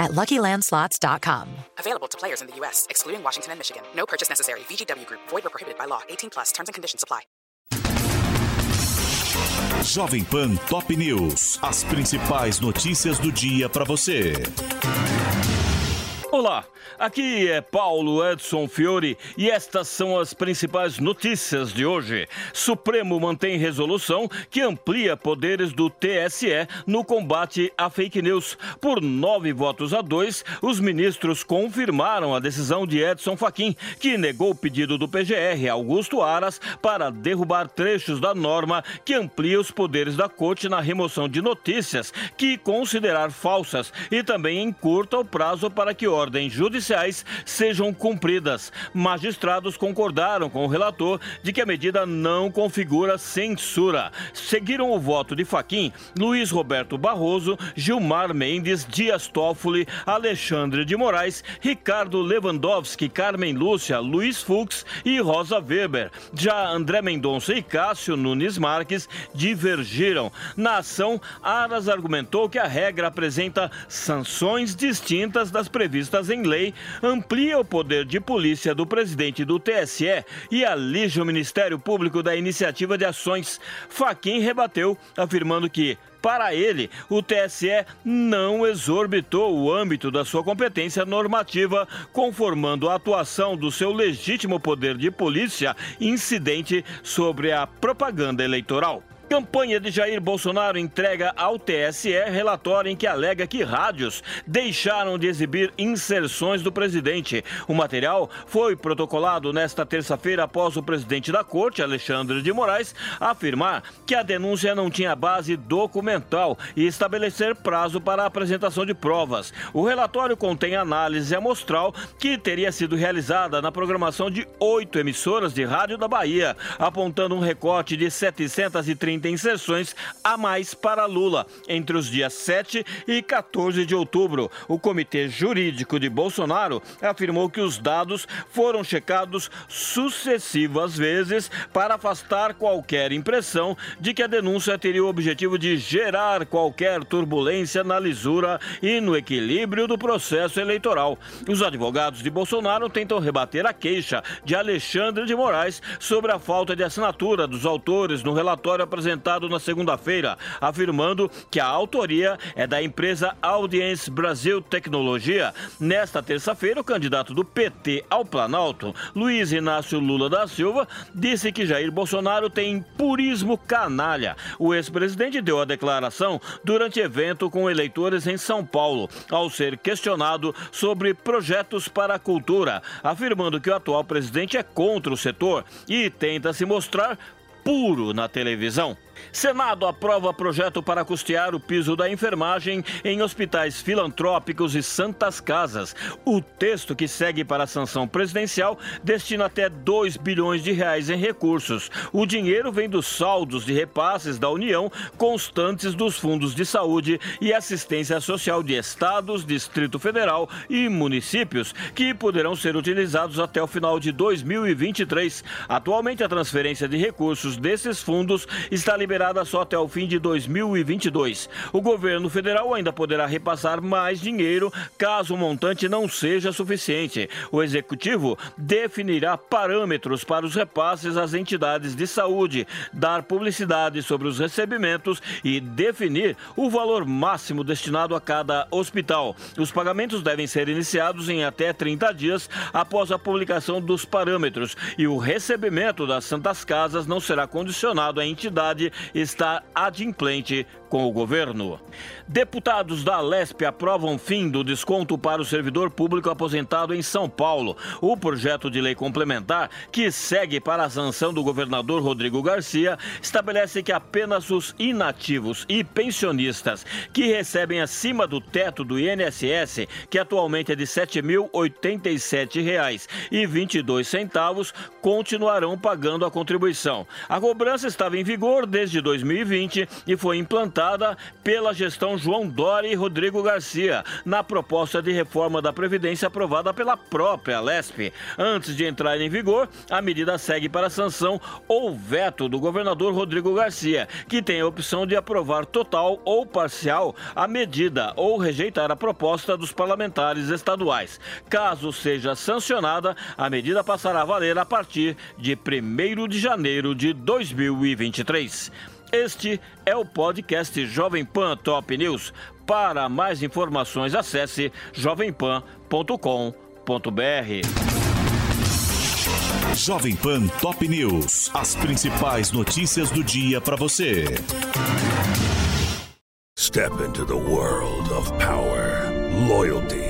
at LuckyLandSlots.com. Available to players in the U.S., excluding Washington and Michigan. No purchase necessary. VGW Group. Void or prohibited by law. 18 plus. Terms and conditions apply. Jovem Pan Top News. As principais notícias do dia para você. Olá, aqui é Paulo Edson Fiore e estas são as principais notícias de hoje. Supremo mantém resolução que amplia poderes do TSE no combate à fake news. Por nove votos a dois, os ministros confirmaram a decisão de Edson Fachin, que negou o pedido do PGR Augusto Aras para derrubar trechos da norma que amplia os poderes da Corte na remoção de notícias que considerar falsas e também encurta o prazo para que ordens judiciais sejam cumpridas. Magistrados concordaram com o relator de que a medida não configura censura. Seguiram o voto de Faquim, Luiz Roberto Barroso, Gilmar Mendes, Dias Toffoli, Alexandre de Moraes, Ricardo Lewandowski, Carmen Lúcia, Luiz Fux e Rosa Weber. Já André Mendonça e Cássio Nunes Marques divergiram. Na ação, Aras argumentou que a regra apresenta sanções distintas das previstas em lei, amplia o poder de polícia do presidente do TSE e alija o Ministério Público da iniciativa de ações. Faquim rebateu, afirmando que para ele, o TSE não exorbitou o âmbito da sua competência normativa, conformando a atuação do seu legítimo poder de polícia incidente sobre a propaganda eleitoral. Campanha de Jair Bolsonaro entrega ao TSE relatório em que alega que rádios deixaram de exibir inserções do presidente. O material foi protocolado nesta terça-feira após o presidente da corte, Alexandre de Moraes, afirmar que a denúncia não tinha base documental e estabelecer prazo para a apresentação de provas. O relatório contém análise amostral que teria sido realizada na programação de oito emissoras de rádio da Bahia, apontando um recorte de 730 inserções a mais para Lula entre os dias 7 e 14 de outubro. O Comitê Jurídico de Bolsonaro afirmou que os dados foram checados sucessivas vezes para afastar qualquer impressão de que a denúncia teria o objetivo de gerar qualquer turbulência na lisura e no equilíbrio do processo eleitoral. Os advogados de Bolsonaro tentam rebater a queixa de Alexandre de Moraes sobre a falta de assinatura dos autores no relatório apresentado apresentado na segunda-feira, afirmando que a autoria é da empresa Audience Brasil Tecnologia. Nesta terça-feira, o candidato do PT ao Planalto, Luiz Inácio Lula da Silva, disse que Jair Bolsonaro tem purismo canalha. O ex-presidente deu a declaração durante evento com eleitores em São Paulo, ao ser questionado sobre projetos para a cultura, afirmando que o atual presidente é contra o setor e tenta se mostrar puro na televisão. Senado aprova projeto para custear o piso da enfermagem em hospitais filantrópicos e santas casas. O texto que segue para a sanção presidencial destina até 2 bilhões de reais em recursos. O dinheiro vem dos saldos de repasses da União constantes dos fundos de saúde e assistência social de estados, Distrito Federal e municípios, que poderão ser utilizados até o final de 2023. Atualmente, a transferência de recursos desses fundos está liberada liberada só até o fim de 2022. O governo federal ainda poderá repassar mais dinheiro caso o montante não seja suficiente. O executivo definirá parâmetros para os repasses às entidades de saúde, dar publicidade sobre os recebimentos e definir o valor máximo destinado a cada hospital. Os pagamentos devem ser iniciados em até 30 dias após a publicação dos parâmetros e o recebimento das Santas Casas não será condicionado à entidade Está adimplente com o governo. Deputados da Lespe aprovam fim do desconto para o servidor público aposentado em São Paulo. O projeto de lei complementar, que segue para a sanção do governador Rodrigo Garcia, estabelece que apenas os inativos e pensionistas que recebem acima do teto do INSS, que atualmente é de R$ 7.087,22, continuarão pagando a contribuição. A cobrança estava em vigor desde 2020 e foi implantada pela gestão João Dória e Rodrigo Garcia, na proposta de reforma da Previdência aprovada pela própria LESP. Antes de entrar em vigor, a medida segue para sanção ou veto do governador Rodrigo Garcia, que tem a opção de aprovar total ou parcial a medida ou rejeitar a proposta dos parlamentares estaduais. Caso seja sancionada, a medida passará a valer a partir de 1 de janeiro de 2023. Este é o podcast Jovem Pan Top News. Para mais informações, acesse jovempan.com.br. Jovem Pan Top News. As principais notícias do dia para você. Step into the world of power, loyalty